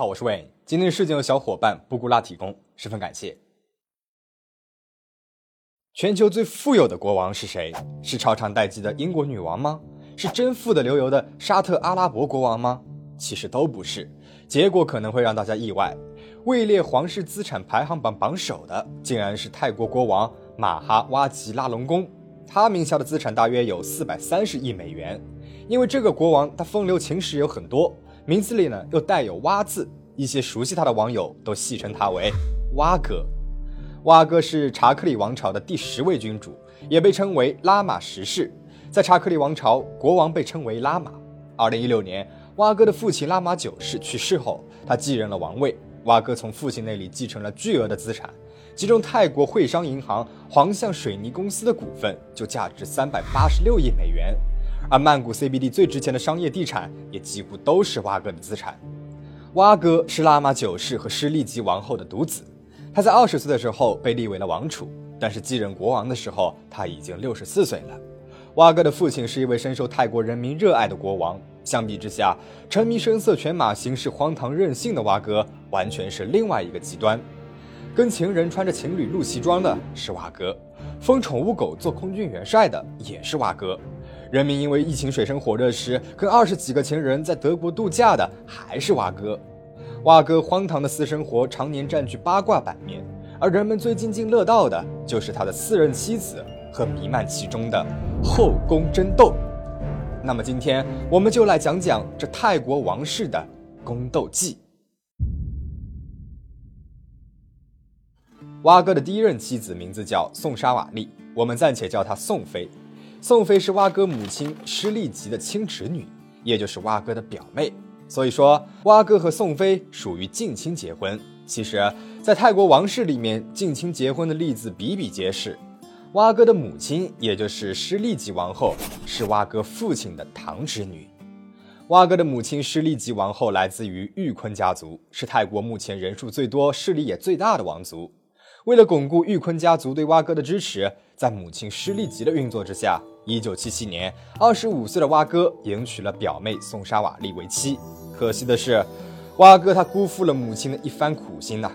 好，我是 Wayne。今天的事件由小伙伴布古拉提供，十分感谢。全球最富有的国王是谁？是超长待机的英国女王吗？是真富得流油的沙特阿拉伯国王吗？其实都不是。结果可能会让大家意外，位列皇室资产排行榜榜首的，竟然是泰国国王马哈哇吉拉隆功。他名下的资产大约有四百三十亿美元。因为这个国王他风流情史有很多，名字里呢又带有“蛙”字，一些熟悉他的网友都戏称他为“蛙哥”。蛙哥是查克里王朝的第十位君主，也被称为拉玛十世。在查克里王朝，国王被称为拉玛。二零一六年，蛙哥的父亲拉玛九世去世后，他继任了王位。蛙哥从父亲那里继承了巨额的资产，其中泰国汇商银行、黄象水泥公司的股份就价值三百八十六亿美元。而曼谷 CBD 最值钱的商业地产也几乎都是蛙哥的资产。蛙哥是拉玛九世和施利吉王后的独子，他在二十岁的时候被立为了王储，但是继任国王的时候他已经六十四岁了。蛙哥的父亲是一位深受泰国人民热爱的国王，相比之下，沉迷声色犬马、行事荒唐任性的蛙哥完全是另外一个极端。跟情人穿着情侣露西装的是蛙哥，封宠物狗做空军元帅的也是蛙哥。人民因为疫情水深火热时，跟二十几个情人在德国度假的还是蛙哥。蛙哥荒唐的私生活常年占据八卦版面，而人们最津津乐道的就是他的四任妻子和弥漫其中的后宫争斗。那么今天我们就来讲讲这泰国王室的宫斗记。蛙哥的第一任妻子名字叫宋莎瓦丽，我们暂且叫她宋妃。宋妃是蛙哥母亲施利吉的亲侄女，也就是蛙哥的表妹，所以说蛙哥和宋妃属于近亲结婚。其实，在泰国王室里面，近亲结婚的例子比比皆是。蛙哥的母亲，也就是施利吉王后，是蛙哥父亲的堂侄女。蛙哥的母亲施利吉王后来自于玉坤家族，是泰国目前人数最多、势力也最大的王族。为了巩固玉坤家族对蛙哥的支持，在母亲施利吉的运作之下，一九七七年，二十五岁的蛙哥迎娶了表妹宋莎瓦丽为妻。可惜的是，蛙哥他辜负了母亲的一番苦心呐。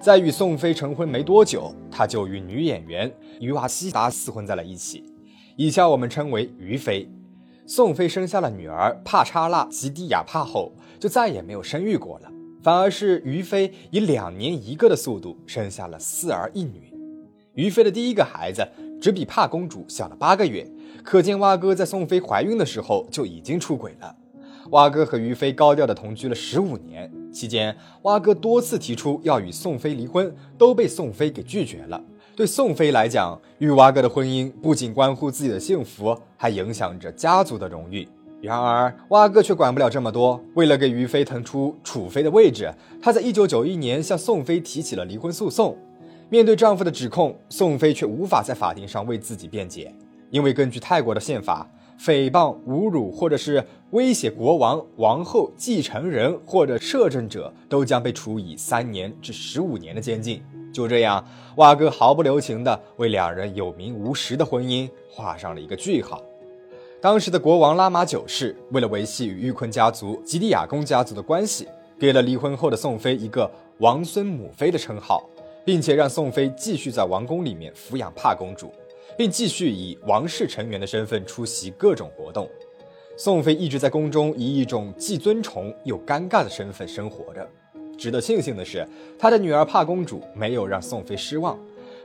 在与宋妃成婚没多久，他就与女演员于瓦西达厮混在了一起，以下我们称为于妃。宋妃生下了女儿帕查拉吉迪亚帕后，就再也没有生育过了。反而是于妃以两年一个的速度生下了四儿一女。于妃的第一个孩子只比帕公主小了八个月，可见蛙哥在宋飞怀孕的时候就已经出轨了。蛙哥和于飞高调的同居了十五年，期间蛙哥多次提出要与宋飞离婚，都被宋飞给拒绝了。对宋飞来讲，与蛙哥的婚姻不仅关乎自己的幸福，还影响着家族的荣誉。然而，蛙哥却管不了这么多。为了给于飞腾出楚飞的位置，他在一九九一年向宋飞提起了离婚诉讼。面对丈夫的指控，宋飞却无法在法庭上为自己辩解，因为根据泰国的宪法，诽谤、侮辱或者是威胁国王、王后、继承人或者摄政者，都将被处以三年至十五年的监禁。就这样，瓦哥毫不留情地为两人有名无实的婚姻画上了一个句号。当时的国王拉玛九世为了维系与玉坤家族、吉利亚公家族的关系，给了离婚后的宋妃一个“王孙母妃”的称号，并且让宋妃继续在王宫里面抚养帕公主，并继续以王室成员的身份出席各种活动。宋妃一直在宫中以一种既尊崇又尴尬的身份生活着。值得庆幸的是，她的女儿帕公主没有让宋妃失望。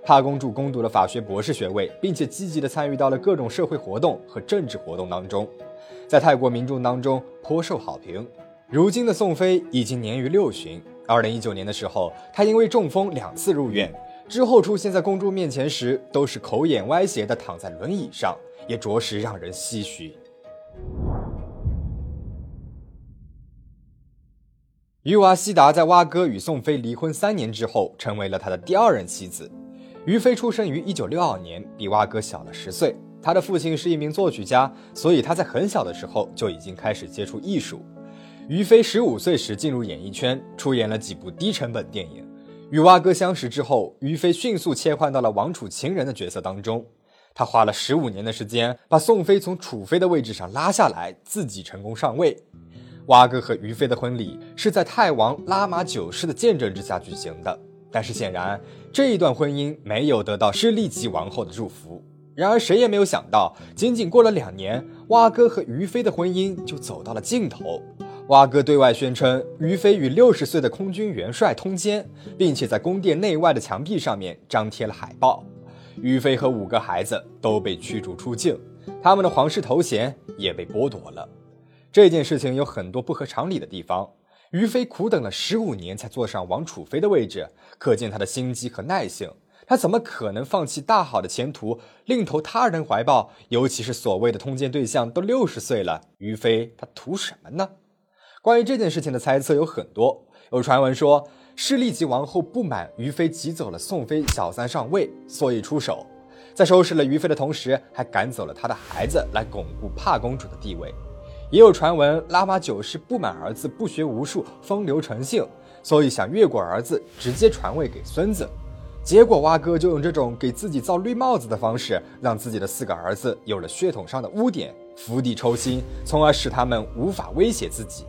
帕公主攻读了法学博士学位，并且积极地参与到了各种社会活动和政治活动当中，在泰国民众当中颇受好评。如今的宋妃已经年逾六旬。二零一九年的时候，她因为中风两次入院，之后出现在公众面前时都是口眼歪斜的躺在轮椅上，也着实让人唏嘘。于瓦西达在蛙哥与宋飞离婚三年之后，成为了他的第二任妻子。于飞出生于一九六二年，比蛙哥小了十岁。他的父亲是一名作曲家，所以他在很小的时候就已经开始接触艺术。于飞十五岁时进入演艺圈，出演了几部低成本电影。与蛙哥相识之后，于飞迅速切换到了王储情人的角色当中。他花了十五年的时间，把宋飞从储妃的位置上拉下来，自己成功上位。蛙哥和于飞的婚礼是在泰王拉玛九世的见证之下举行的，但是显然这一段婚姻没有得到施利吉王后的祝福。然而谁也没有想到，仅仅过了两年，蛙哥和于飞的婚姻就走到了尽头。蛙哥对外宣称于飞与六十岁的空军元帅通奸，并且在宫殿内外的墙壁上面张贴了海报。于飞和五个孩子都被驱逐出境，他们的皇室头衔也被剥夺了。这件事情有很多不合常理的地方。于飞苦等了十五年才坐上王储妃的位置，可见他的心机和耐性。他怎么可能放弃大好的前途，另投他人怀抱？尤其是所谓的通奸对象都六十岁了，于飞他图什么呢？关于这件事情的猜测有很多。有传闻说，是立即王后不满于妃挤走了宋妃小三上位，所以出手，在收拾了于妃的同时，还赶走了她的孩子，来巩固帕公主的地位。也有传闻，拉玛九世不满儿子不学无术、风流成性，所以想越过儿子，直接传位给孙子。结果蛙哥就用这种给自己造绿帽子的方式，让自己的四个儿子有了血统上的污点，釜底抽薪，从而使他们无法威胁自己。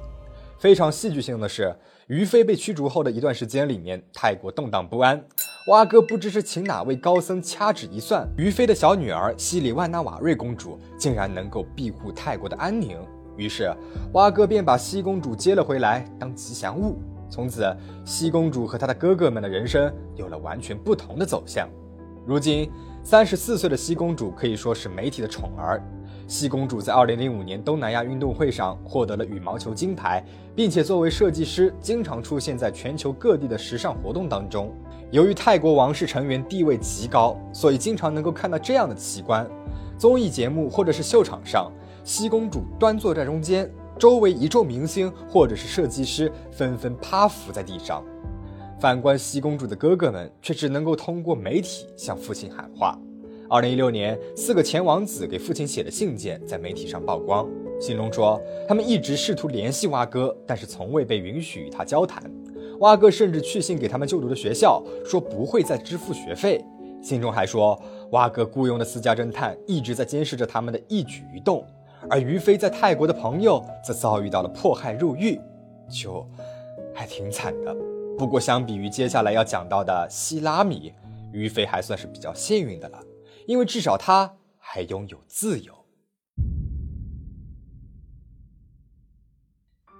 非常戏剧性的是，于飞被驱逐后的一段时间里面，泰国动荡不安。蛙哥不知是请哪位高僧掐指一算，于飞的小女儿西里万纳瓦瑞公主竟然能够庇护泰国的安宁。于是，蛙哥便把西公主接了回来当吉祥物。从此，西公主和她的哥哥们的人生有了完全不同的走向。如今，三十四岁的西公主可以说是媒体的宠儿。西公主在二零零五年东南亚运动会上获得了羽毛球金牌，并且作为设计师，经常出现在全球各地的时尚活动当中。由于泰国王室成员地位极高，所以经常能够看到这样的奇观：综艺节目或者是秀场上。西公主端坐在中间，周围一众明星或者是设计师纷纷趴伏在地上。反观西公主的哥哥们，却只能够通过媒体向父亲喊话。二零一六年，四个前王子给父亲写的信件在媒体上曝光，信中说他们一直试图联系蛙哥，但是从未被允许与他交谈。蛙哥甚至去信给他们就读的学校，说不会再支付学费。信中还说，蛙哥雇佣的私家侦探一直在监视着他们的一举一动。而于飞在泰国的朋友则遭遇到了迫害入狱，就还挺惨的。不过相比于接下来要讲到的希拉米，于飞还算是比较幸运的了，因为至少他还拥有自由。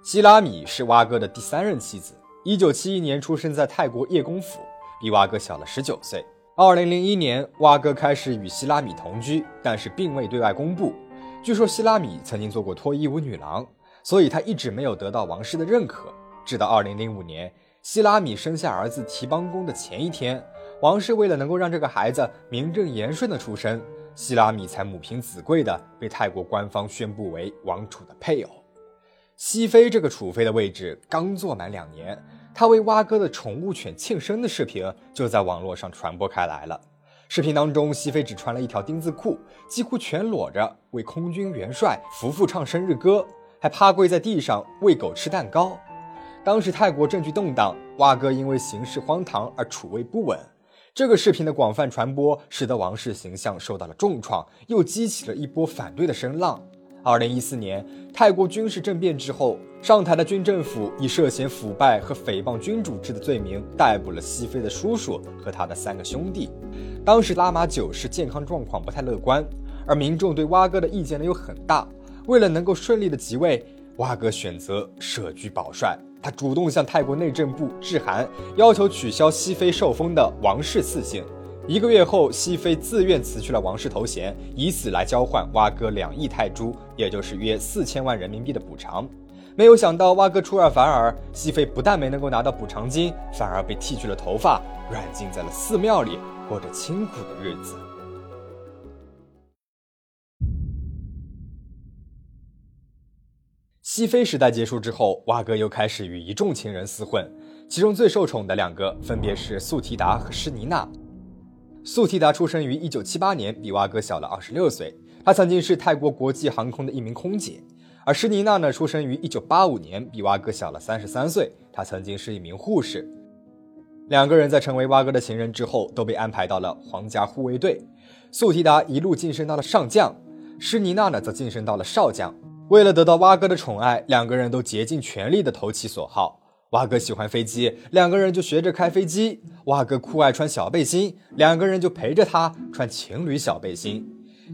希拉米是蛙哥的第三任妻子，一九七一年出生在泰国叶公府，比蛙哥小了十九岁。二零零一年，蛙哥开始与希拉米同居，但是并未对外公布。据说希拉米曾经做过脱衣舞女郎，所以她一直没有得到王室的认可。直到2005年，希拉米生下儿子提邦公的前一天，王室为了能够让这个孩子名正言顺的出生，希拉米才母凭子贵的被泰国官方宣布为王储的配偶。西妃这个储妃的位置刚坐满两年，她为蛙哥的宠物犬庆生的视频就在网络上传播开来了。视频当中，西妃只穿了一条丁字裤，几乎全裸着，为空军元帅夫妇唱生日歌，还趴跪在地上喂狗吃蛋糕。当时泰国政局动荡，蛙哥因为行事荒唐而储位不稳。这个视频的广泛传播，使得王室形象受到了重创，又激起了一波反对的声浪。二零一四年，泰国军事政变之后，上台的军政府以涉嫌腐败和诽谤君主制的罪名逮捕了西妃的叔叔和他的三个兄弟。当时拉玛九世健康状况不太乐观，而民众对蛙哥的意见呢又很大。为了能够顺利的即位，蛙哥选择舍居保帅，他主动向泰国内政部致函，要求取消西妃受封的王室赐姓。一个月后，西妃自愿辞去了王室头衔，以此来交换蛙哥两亿泰铢，也就是约四千万人民币的补偿。没有想到，蛙哥出尔反尔，西妃不但没能够拿到补偿金，反而被剃去了头发，软禁在了寺庙里，过着清苦的日子。西妃时代结束之后，蛙哥又开始与一众情人厮混，其中最受宠的两个分别是素提达和施尼娜。素提达出生于一九七八年，比蛙哥小了二十六岁。她曾经是泰国国际航空的一名空姐。而施妮娜呢，出生于一九八五年，比蛙哥小了三十三岁。她曾经是一名护士。两个人在成为蛙哥的情人之后，都被安排到了皇家护卫队。素提达一路晋升到了上将，施妮娜呢则晋升到了少将。为了得到蛙哥的宠爱，两个人都竭尽全力的投其所好。蛙哥喜欢飞机，两个人就学着开飞机；蛙哥酷爱穿小背心，两个人就陪着他穿情侣小背心。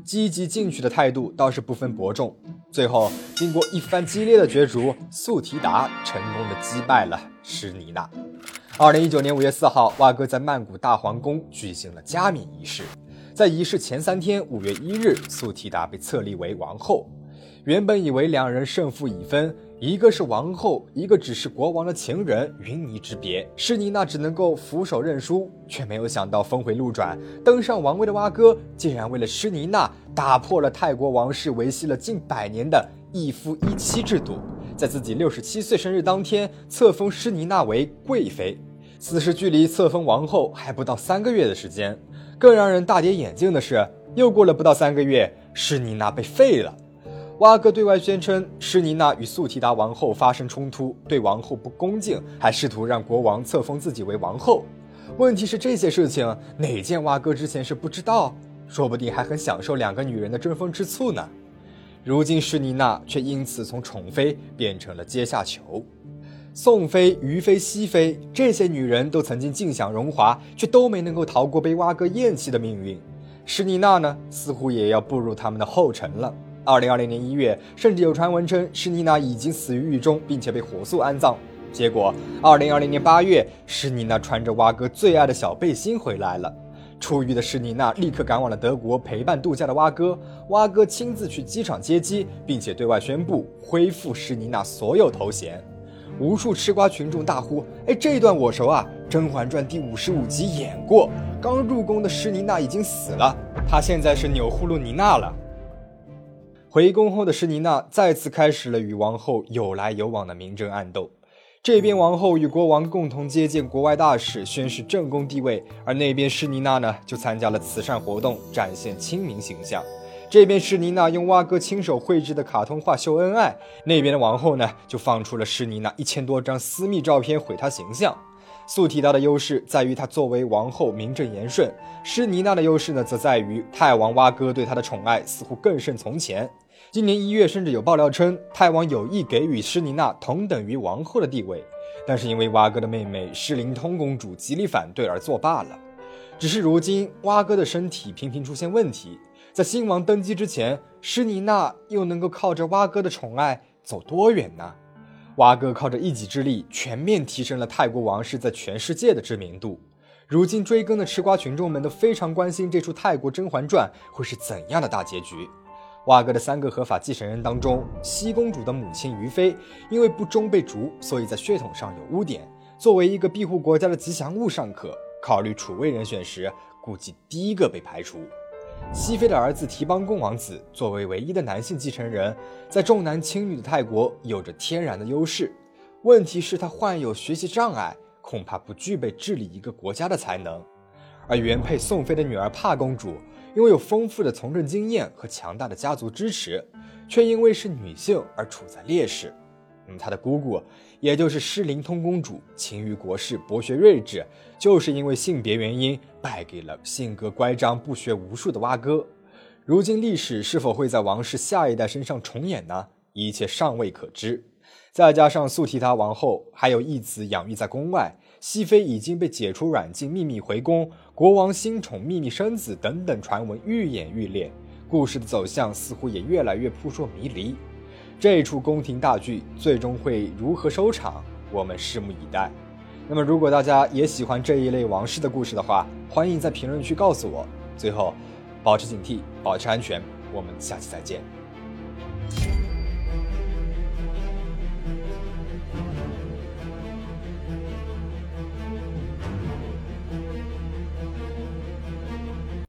积极进取的态度倒是不分伯仲。最后，经过一番激烈的角逐，素提达成功的击败了施妮娜。二零一九年五月四号，蛙哥在曼谷大皇宫举行了加冕仪式。在仪式前三天，五月一日，素提达被册立为王后。原本以为两人胜负已分，一个是王后，一个只是国王的情人，云泥之别。施妮娜只能够俯首认输，却没有想到峰回路转，登上王位的蛙哥竟然为了施妮娜打破了泰国王室维系了近百年的一夫一妻制度，在自己六十七岁生日当天册封施妮娜为贵妃。此时距离册封王后还不到三个月的时间，更让人大跌眼镜的是，又过了不到三个月，施妮娜被废了。蛙哥对外宣称，施妮娜与素提达王后发生冲突，对王后不恭敬，还试图让国王册封自己为王后。问题是这些事情哪件蛙哥之前是不知道？说不定还很享受两个女人的争风吃醋呢。如今施妮娜却因此从宠妃变成了阶下囚。宋妃、于妃、熹妃这些女人都曾经尽享荣华，却都没能够逃过被蛙哥厌弃的命运。施妮娜呢，似乎也要步入他们的后尘了。二零二零年一月，甚至有传闻称施妮娜已经死于狱中，并且被火速安葬。结果，二零二零年八月，施妮娜穿着蛙哥最爱的小背心回来了。出狱的施妮娜立刻赶往了德国陪伴度假的蛙哥，蛙哥亲自去机场接机，并且对外宣布恢复施妮娜所有头衔。无数吃瓜群众大呼：“哎，这一段我熟啊，《甄嬛传》第五十五集演过。刚入宫的施妮娜已经死了，她现在是钮祜禄妮娜了。”回宫后的施妮娜再次开始了与王后有来有往的明争暗斗。这边王后与国王共同接见国外大使，宣示正宫地位；而那边施妮娜呢，就参加了慈善活动，展现亲民形象。这边施妮娜用蛙哥亲手绘制的卡通画秀恩爱，那边的王后呢，就放出了施妮娜一千多张私密照片毁她形象。素提达的优势在于她作为王后名正言顺，施妮娜的优势呢，则在于泰王蛙哥对她的宠爱似乎更胜从前。今年一月，甚至有爆料称泰王有意给予施妮娜同等于王后的地位，但是因为蛙哥的妹妹施灵通公主极力反对而作罢了。只是如今蛙哥的身体频频出现问题，在新王登基之前，施妮娜又能够靠着蛙哥的宠爱走多远呢？蛙哥靠着一己之力，全面提升了泰国王室在全世界的知名度。如今追更的吃瓜群众们都非常关心这出泰国《甄嬛传》会是怎样的大结局。瓦格的三个合法继承人当中，西公主的母亲于妃因为不忠被逐，所以在血统上有污点。作为一个庇护国家的吉祥物尚可，考虑储位人选时，估计第一个被排除。熹妃的儿子提邦贡王子作为唯一的男性继承人，在重男轻女的泰国有着天然的优势。问题是，他患有学习障碍，恐怕不具备治理一个国家的才能。而原配宋妃的女儿帕公主，拥有丰富的从政经验和强大的家族支持，却因为是女性而处在劣势。嗯，她的姑姑，也就是诗灵通公主，勤于国事，博学睿智，就是因为性别原因败给了性格乖张、不学无术的蛙哥。如今历史是否会在王室下一代身上重演呢？一切尚未可知。再加上素提达王后还有一子养育在宫外，熹妃已经被解除软禁，秘密回宫，国王新宠秘密生子等等传闻愈演愈烈，故事的走向似乎也越来越扑朔迷离。这出宫廷大剧最终会如何收场，我们拭目以待。那么，如果大家也喜欢这一类王室的故事的话，欢迎在评论区告诉我。最后，保持警惕，保持安全，我们下期再见。